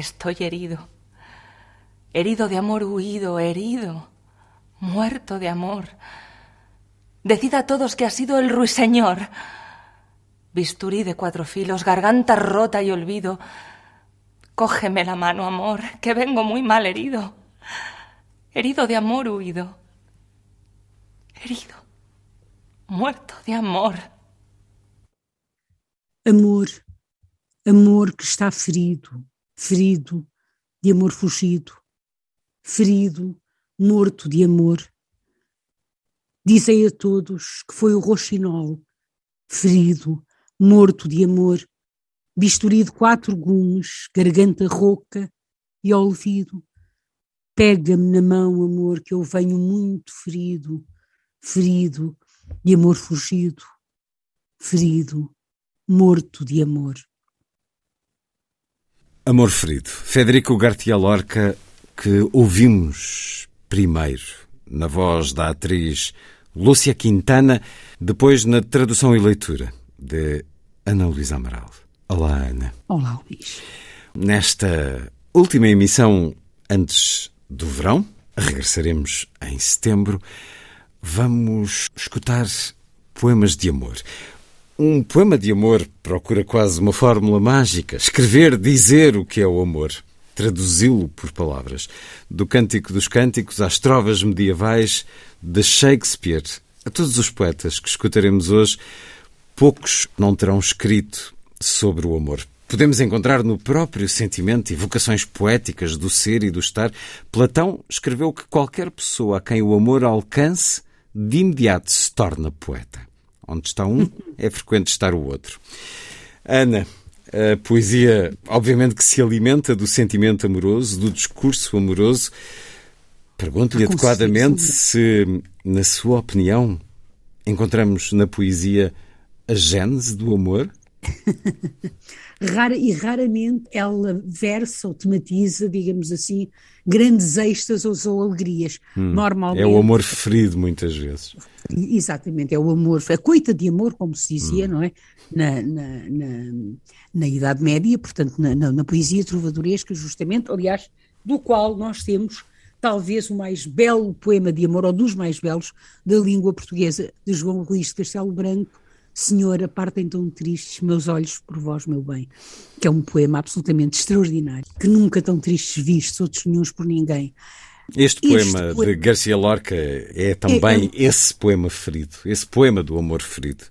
Estoy herido, herido de amor huido, herido, muerto de amor. Decid a todos que ha sido el ruiseñor. Bisturí de cuatro filos, garganta rota y olvido. Cógeme la mano, amor, que vengo muy mal herido. Herido de amor huido. Herido. Muerto de amor. Amor. Amor que está ferido, ferido de amor fugido, ferido, morto de amor. Dizei a todos que foi o roxinol, ferido, morto de amor, bisturi de quatro gumes, garganta rouca e olvido. Pega-me na mão, amor, que eu venho muito ferido, ferido de amor fugido, ferido, morto de amor. Amor Ferido, Federico Garcia Lorca, que ouvimos primeiro na voz da atriz Lúcia Quintana, depois na tradução e leitura de Ana Luísa Amaral. Olá, Ana. Olá, Luís. Nesta última emissão antes do verão, regressaremos em setembro, vamos escutar poemas de amor. Um poema de amor procura quase uma fórmula mágica. Escrever, dizer o que é o amor. Traduzi-lo por palavras. Do Cântico dos Cânticos às trovas medievais de Shakespeare a todos os poetas que escutaremos hoje, poucos não terão escrito sobre o amor. Podemos encontrar no próprio sentimento e vocações poéticas do ser e do estar. Platão escreveu que qualquer pessoa a quem o amor alcance, de imediato se torna poeta. Onde está um, é frequente estar o outro. Ana, a poesia, obviamente, que se alimenta do sentimento amoroso, do discurso amoroso. Pergunto-lhe adequadamente se, na sua opinião, encontramos na poesia a gênese do amor? Rara, e raramente ela versa ou tematiza, digamos assim, grandes êxtases ou alegrias. Hum, Normalmente. É o amor ferido, muitas vezes. Exatamente, é o amor, a coita de amor, como se dizia, hum. não é? Na, na, na, na, Idade Média, portanto, na, na, na poesia trovadoresca, justamente, aliás, do qual nós temos talvez o mais belo poema de amor, ou dos mais belos, da língua portuguesa, de João Luís de Castelo Branco, Senhora, partem tão tristes meus olhos por vós, meu bem, que é um poema absolutamente extraordinário, que nunca tão tristes vistos, outros nenhums por ninguém. Este poema este de Garcia Lorca é também é, é, esse poema ferido, esse poema do amor ferido.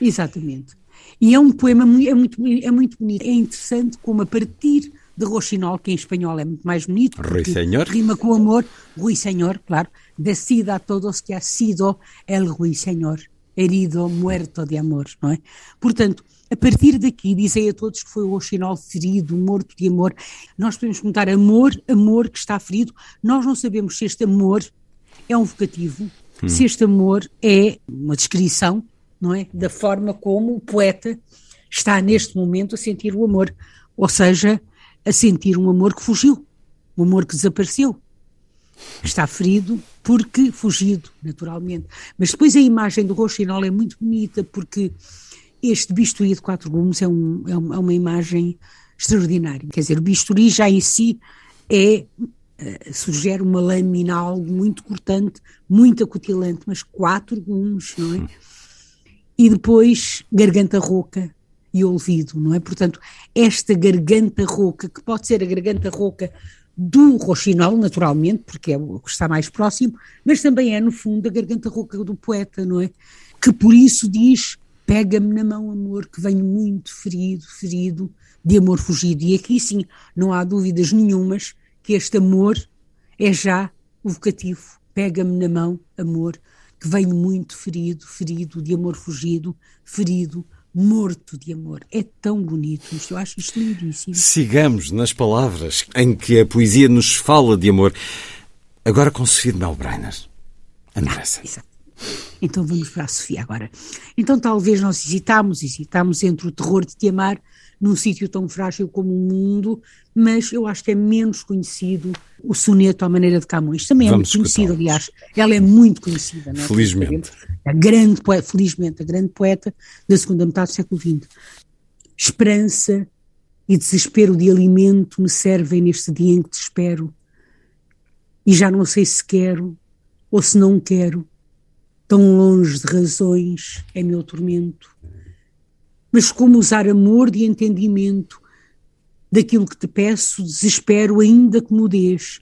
Exatamente. E é um poema é muito, é muito bonito. É interessante como a partir de Rochinol, que em espanhol é muito mais bonito, Rui Senhor. rima com amor, Rui Senhor, claro, decida a todos que ha sido el Rui Senhor herido, muerto de amor, não é? Portanto, a partir daqui, dizei a todos que foi o Oxinol ferido, morto de amor. Nós podemos perguntar amor, amor que está ferido. Nós não sabemos se este amor é um vocativo, hum. se este amor é uma descrição, não é? Da forma como o poeta está neste momento a sentir o amor. Ou seja, a sentir um amor que fugiu, um amor que desapareceu. Está ferido porque fugido, naturalmente. Mas depois a imagem do Rochinol é muito bonita porque este bisturi de quatro gumes é, um, é, uma imagem extraordinária. Quer dizer, o bisturi já em si é uh, sugere uma lâmina algo muito cortante, muito acutilante, mas quatro gumes, não é? E depois garganta rouca e ouvido, não é? Portanto, esta garganta rouca, que pode ser a garganta rouca do roxinol, naturalmente, porque é o que está mais próximo, mas também é, no fundo, a garganta rouca do poeta, não é? Que por isso diz Pega-me na mão, amor, que venho muito ferido, ferido, de amor fugido. E aqui sim, não há dúvidas nenhumas que este amor é já o vocativo. Pega-me na mão, amor, que venho muito ferido, ferido, de amor fugido, ferido, morto de amor. É tão bonito isto, eu acho isto lindíssimo. Sigamos nas palavras em que a poesia nos fala de amor. Agora com Sofia de Melbrenner. Andressa. Ah, então vamos para a Sofia agora. Então talvez nós hesitámos, hesitámos entre o terror de te amar num sítio tão frágil como o mundo, mas eu acho que é menos conhecido o soneto à maneira de Camões. Também é muito conhecido, aliás. Ela é muito conhecida, não é? Felizmente. A grande poeta, felizmente, a grande poeta da segunda metade do século XX. Esperança e desespero de alimento me servem neste dia em que te espero. E já não sei se quero ou se não quero. Tão longe de razões é meu tormento mas como usar amor de entendimento daquilo que te peço, desespero ainda que mudes,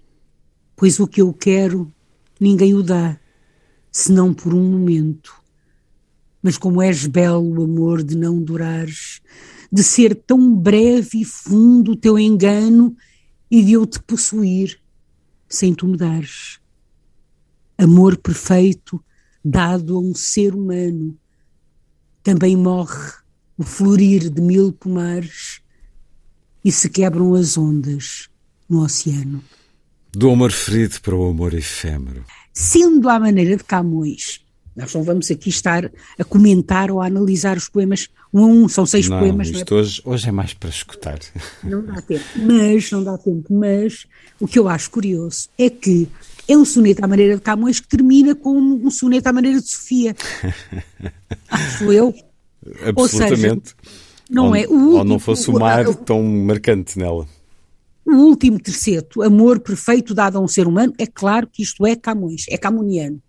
pois o que eu quero ninguém o dá, senão por um momento. Mas como és belo, amor, de não durares, de ser tão breve e fundo o teu engano e de eu te possuir sem tu me dares. Amor perfeito dado a um ser humano também morre o florir de mil pomares e se quebram as ondas no oceano. Do amor ferido para o amor efêmero. Sendo à maneira de Camões, nós não vamos aqui estar a comentar ou a analisar os poemas um a um, são seis não, poemas. Isto não é? hoje, hoje é mais para escutar. Não dá tempo, mas, não dá tempo, mas o que eu acho curioso é que é um soneto à maneira de Camões que termina com um soneto à maneira de Sofia. acho eu. Absolutamente. Seja, não ou, é? O último, ou não fosse o mar tão marcante nela. O último terceto, amor perfeito dado a um ser humano, é claro que isto é Camões, é camoniano.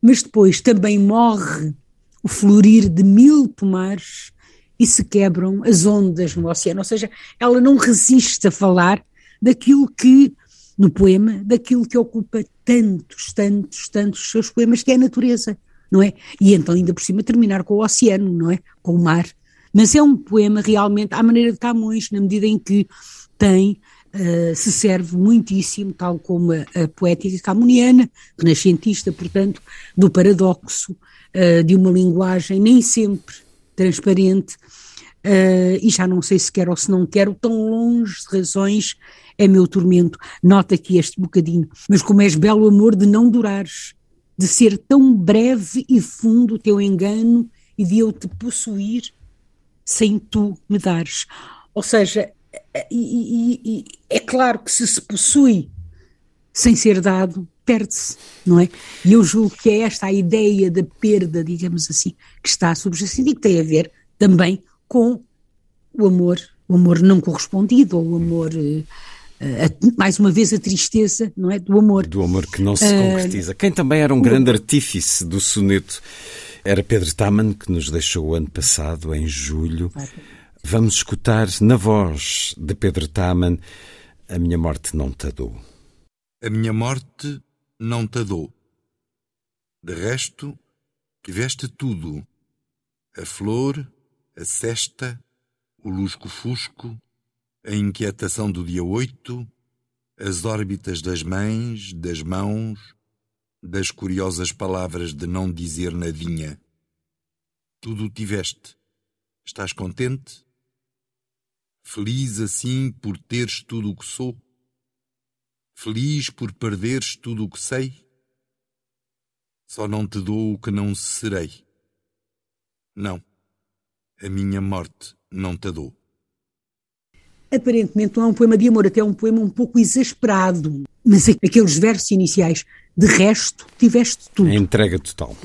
Mas depois também morre o florir de mil pomares e se quebram as ondas no oceano. Ou seja, ela não resiste a falar daquilo que, no poema, daquilo que ocupa tantos, tantos, tantos seus poemas, que é a natureza não é? E então ainda por cima terminar com o oceano, não é? Com o mar. Mas é um poema realmente à maneira de Camões, na medida em que tem, uh, se serve muitíssimo, tal como a, a poética camoniana, renascentista, portanto, do paradoxo, uh, de uma linguagem nem sempre transparente, uh, e já não sei se quero ou se não quero, tão longe de razões é meu tormento. Nota aqui este bocadinho. Mas como és belo amor de não durares, de ser tão breve e fundo o teu engano e de eu te possuir sem tu me dares. Ou seja, e, e, e, é claro que se se possui sem ser dado, perde-se, não é? E eu julgo que é esta a ideia da perda, digamos assim, que está subjacente e que tem a ver também com o amor, o amor não correspondido, ou o amor. Uh, a, mais uma vez a tristeza não é do amor. Do amor que não se concretiza. Quem também era um grande artífice do soneto era Pedro Taman que nos deixou o ano passado em julho. Vamos escutar na voz de Pedro Taman a minha morte não te dou. A minha morte não te dou. De resto tiveste tudo. A flor a cesta o lusco-fusco a inquietação do dia oito, as órbitas das mães, das mãos, das curiosas palavras de não dizer nadinha. Tudo tiveste. Estás contente? Feliz assim por teres tudo o que sou? Feliz por perderes tudo o que sei? Só não te dou o que não serei. Não, a minha morte não te dou aparentemente não é um poema de amor, até é um poema um pouco exasperado. Mas aqueles versos iniciais, de resto, tiveste tudo. A entrega total.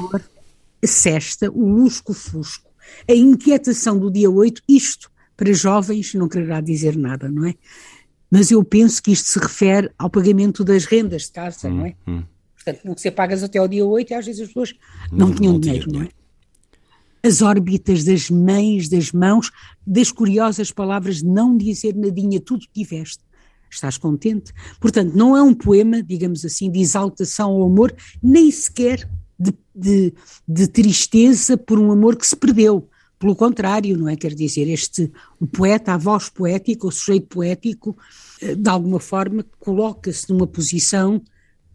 A cesta, o lusco-fusco, a inquietação do dia 8, isto, para jovens, não quererá dizer nada, não é? Mas eu penso que isto se refere ao pagamento das rendas de casa, hum, não é? Hum. Portanto, não se pagas até ao dia 8 e às vezes as pessoas não, não tinham não dinheiro, não é? As órbitas das mães, das mãos, das curiosas palavras não dizer nadinha, tudo tiveste. Estás contente? Portanto, não é um poema, digamos assim, de exaltação ao amor, nem sequer de, de, de tristeza por um amor que se perdeu. Pelo contrário, não é? Quer dizer, este, o poeta, a voz poética, o sujeito poético, eh, de alguma forma coloca-se numa posição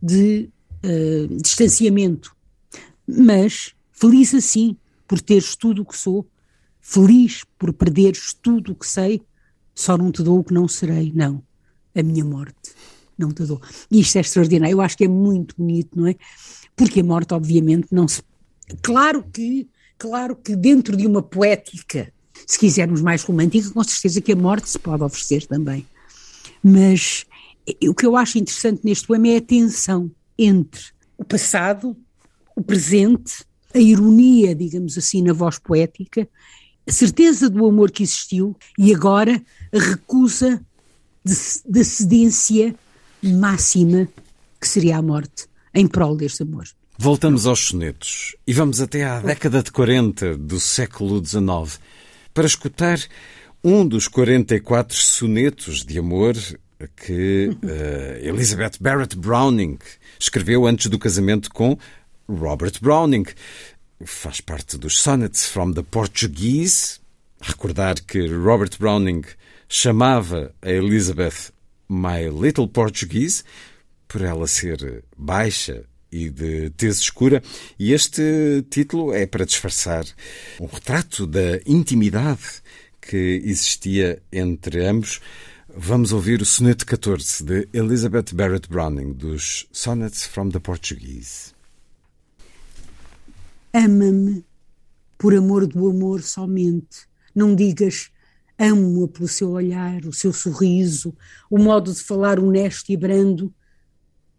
de uh, distanciamento. Mas feliz assim, por teres tudo o que sou, feliz por perderes tudo o que sei, só não te dou o que não serei, não, a minha morte, não te dou. E isto é extraordinário, eu acho que é muito bonito, não é? Porque a morte, obviamente, não se. Claro que, claro que dentro de uma poética, se quisermos mais romântica, com certeza que a morte se pode oferecer também. Mas o que eu acho interessante neste poema é a tensão entre o passado, o presente, a ironia, digamos assim, na voz poética, a certeza do amor que existiu e agora a recusa da cedência máxima que seria a morte em prol deste amor. Voltamos aos sonetos e vamos até à década de 40 do século XIX para escutar um dos 44 sonetos de amor que uh, Elizabeth Barrett Browning escreveu antes do casamento com Robert Browning. Faz parte dos Sonnets from the Portuguese. Recordar que Robert Browning chamava a Elizabeth My Little Portuguese, por ela ser baixa e de tez escura, e este título é para disfarçar um retrato da intimidade que existia entre ambos. Vamos ouvir o soneto 14 de Elizabeth Barrett Browning, dos Sonnets from the Portuguese. Ama-me por amor do amor somente. Não digas amo-a pelo seu olhar, o seu sorriso, o modo de falar honesto e brando.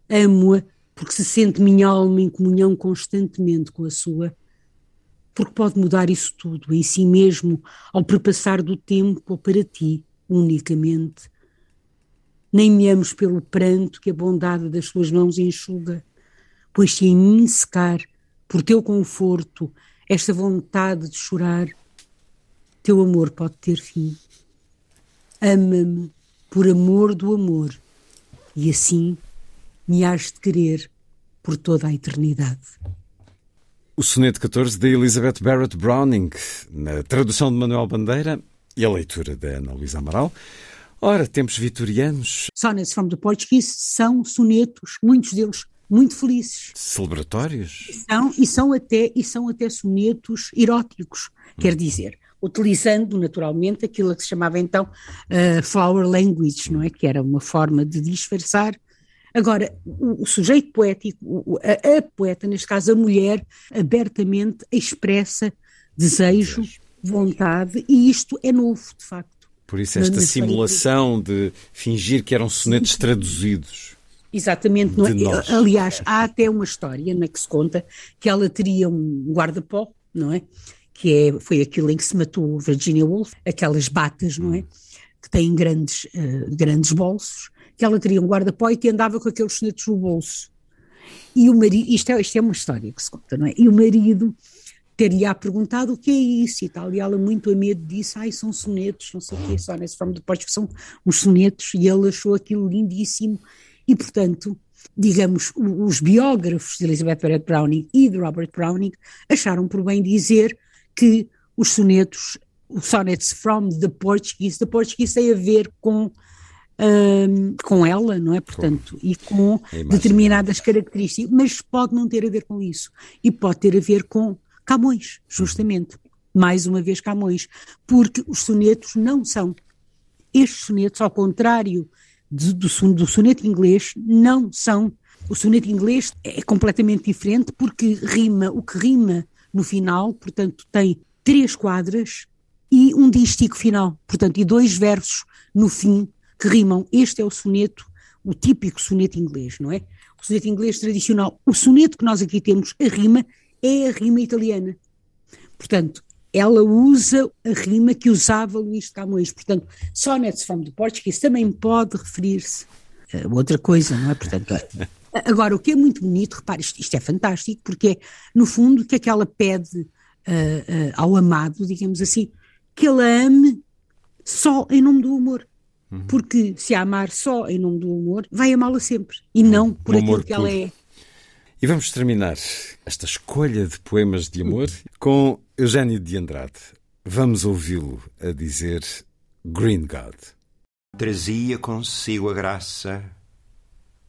Amo-a porque se sente minha alma em comunhão constantemente com a sua. Porque pode mudar isso tudo em si mesmo ao perpassar do tempo ou para ti unicamente. Nem me ames pelo pranto que a bondade das suas mãos enxuga, pois se em mim secar, por teu conforto, esta vontade de chorar, teu amor pode ter fim. Ama-me por amor do amor, e assim me has de querer por toda a eternidade. O soneto 14 de Elizabeth Barrett Browning, na tradução de Manuel Bandeira, e a leitura da Ana Luísa Amaral. Ora, tempos vitorianos. Sonnets from the Portuguese são sonetos, muitos deles muito felizes. Celebratórios? E são, e são, até, e são até sonetos eróticos, hum. quer dizer, utilizando naturalmente aquilo que se chamava então uh, flower language, não é? Que era uma forma de disfarçar. Agora, o, o sujeito poético, a, a, poeta, neste caso a mulher, abertamente expressa desejo, vontade, e isto é novo, de facto. Por isso, esta simulação de fingir que eram sonetos traduzidos. Exatamente, é? aliás, há até uma história na que se conta que ela teria um guarda-pó, não é? Que é, foi aquilo em que se matou Virginia Woolf, aquelas batas, não é? Hum. Que têm grandes, uh, grandes bolsos, que ela teria um guarda-pó e que andava com aqueles sonetos no bolso. E o marido, isto é, isto é uma história que se conta, não é? E o marido teria perguntado o que é isso e tal, e ela muito a medo disse, ai são sonetos, não sei o que, sonnets from the Portuguese, são uns sonetos, e ele achou aquilo lindíssimo, e portanto, digamos, os biógrafos de Elizabeth Barrett Browning e de Robert Browning acharam por bem dizer que os sonetos, os sonnets from the Portuguese, the Portuguese tem a ver com um, com ela, não é? Portanto, com e com determinadas características, mas pode não ter a ver com isso. E pode ter a ver com Camões, justamente. Mais uma vez Camões. Porque os sonetos não são. Estes sonetos, ao contrário do, do, do soneto inglês, não são. O soneto inglês é completamente diferente porque rima, o que rima no final, portanto, tem três quadras e um dístico final, portanto, e dois versos no fim que rimam. Este é o soneto, o típico soneto inglês, não é? O soneto inglês tradicional. O soneto que nós aqui temos, a rima, é a rima italiana. Portanto, ela usa a rima que usava Luís de Camões. Portanto, Sonnets from the Portuguese também pode referir-se a outra coisa, não é? Portanto, agora, o que é muito bonito, repare, isto, isto é fantástico, porque é, no fundo, o que é que ela pede uh, uh, ao amado, digamos assim, que ele a ame só em nome do amor. Uhum. Porque se a amar só em nome do amor, vai amá-la sempre, e não por aquilo que ela é. E vamos terminar esta escolha de poemas de amor com Eugênio de Andrade. Vamos ouvi-lo a dizer Green God. Trazia consigo a graça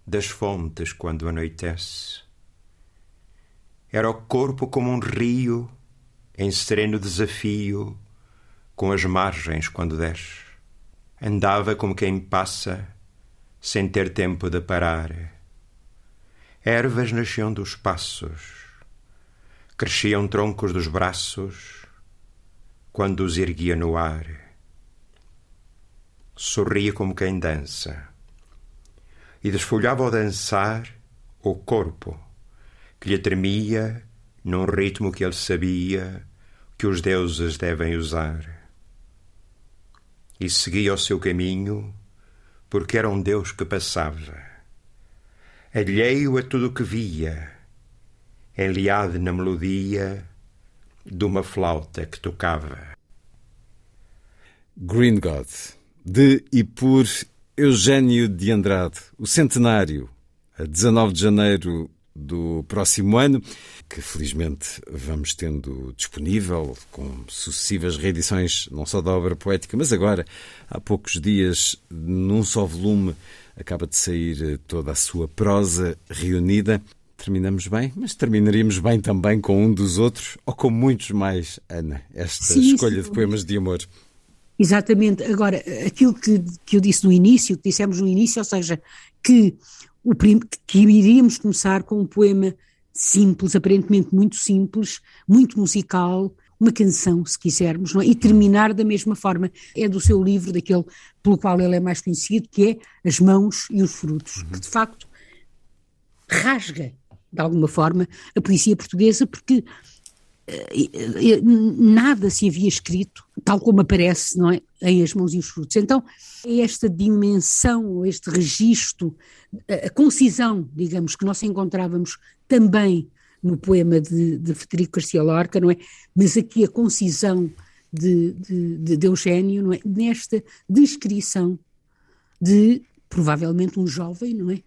das fontes quando anoitece. Era o corpo como um rio em sereno desafio com as margens quando desce. Andava como quem passa sem ter tempo de parar. Ervas nasciam dos passos, cresciam troncos dos braços quando os erguia no ar. Sorria como quem dança e desfolhava ao dançar o corpo que lhe tremia num ritmo que ele sabia que os deuses devem usar. E seguia o seu caminho porque era um Deus que passava alheio a tudo o que via, enliado na melodia de uma flauta que tocava. Green God, de e por Eugênio de Andrade, o centenário, a 19 de janeiro do próximo ano, que felizmente vamos tendo disponível com sucessivas reedições, não só da obra poética, mas agora, há poucos dias, num só volume, acaba de sair toda a sua prosa reunida. Terminamos bem, mas terminaríamos bem também com um dos outros, ou com muitos mais, Ana, esta sim, escolha sim. de poemas de amor. Exatamente. Agora, aquilo que, que eu disse no início, que dissemos no início, ou seja, que, o, que iríamos começar com um poema simples, aparentemente muito simples, muito musical, uma canção, se quisermos, é? e terminar da mesma forma. É do seu livro, daquele pelo qual ele é mais conhecido, que é As Mãos e os Frutos, uhum. que de facto rasga, de alguma forma, a poesia portuguesa, porque uh, nada se havia escrito, tal como aparece, não é, em As Mãos e os Frutos. Então, esta dimensão, este registro, a concisão, digamos, que nós encontrávamos também no poema de, de Federico Garcia Lorca, não é? Mas aqui a concisão de, de, de Eugênio, não é? Nesta descrição de, provavelmente, um jovem, não é?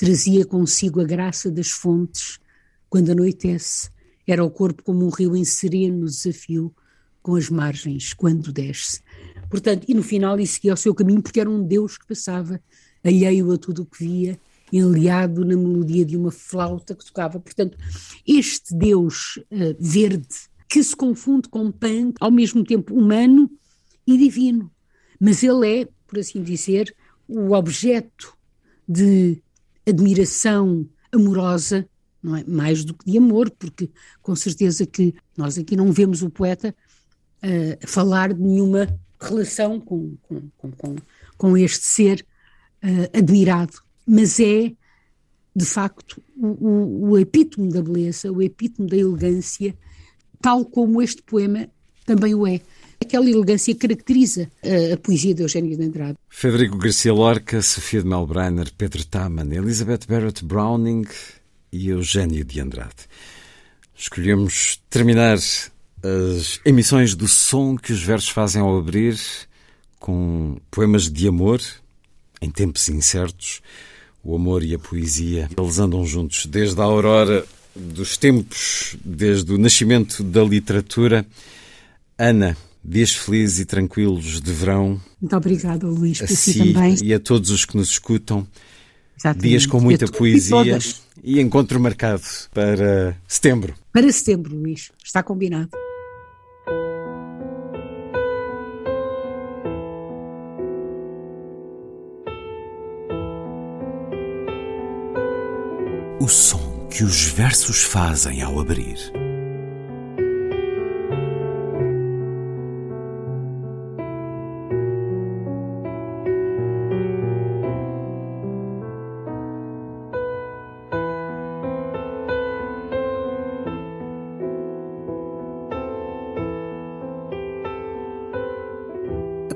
Trazia consigo a graça das fontes quando anoitece. Era o corpo como um rio em sereno desafio, com as margens quando desce. Portanto, e no final ele seguia o seu caminho porque era um Deus que passava, alheio a tudo o que via, enleado na melodia de uma flauta que tocava. Portanto, este Deus uh, verde que se confunde com Pan, ao mesmo tempo humano e divino. Mas ele é, por assim dizer, o objeto de admiração amorosa, não é? mais do que de amor, porque com certeza que nós aqui não vemos o poeta uh, falar de nenhuma relação com, com, com, com este ser uh, admirado mas é, de facto, o, o, o epítome da beleza, o epítome da elegância, tal como este poema também o é. Aquela elegância caracteriza a, a, poesia de Eugênio de Andrade. Federico Garcia Lorca, Sofia de Melbrenner, Pedro Taman, Elizabeth Barrett Browning e Eugênio de Andrade. Escolhemos terminar as emissões do som que os versos fazem ao abrir com poemas de amor em tempos incertos o amor e a poesia. Eles andam juntos desde a aurora dos tempos, desde o nascimento da literatura. Ana, dias felizes e tranquilos de verão. Muito obrigada, Luís, por si também. E a todos os que nos escutam. Exatamente. Dias com muita poesia e, e encontro marcado para setembro. Para setembro, Luís. Está combinado. o som que os versos fazem ao abrir.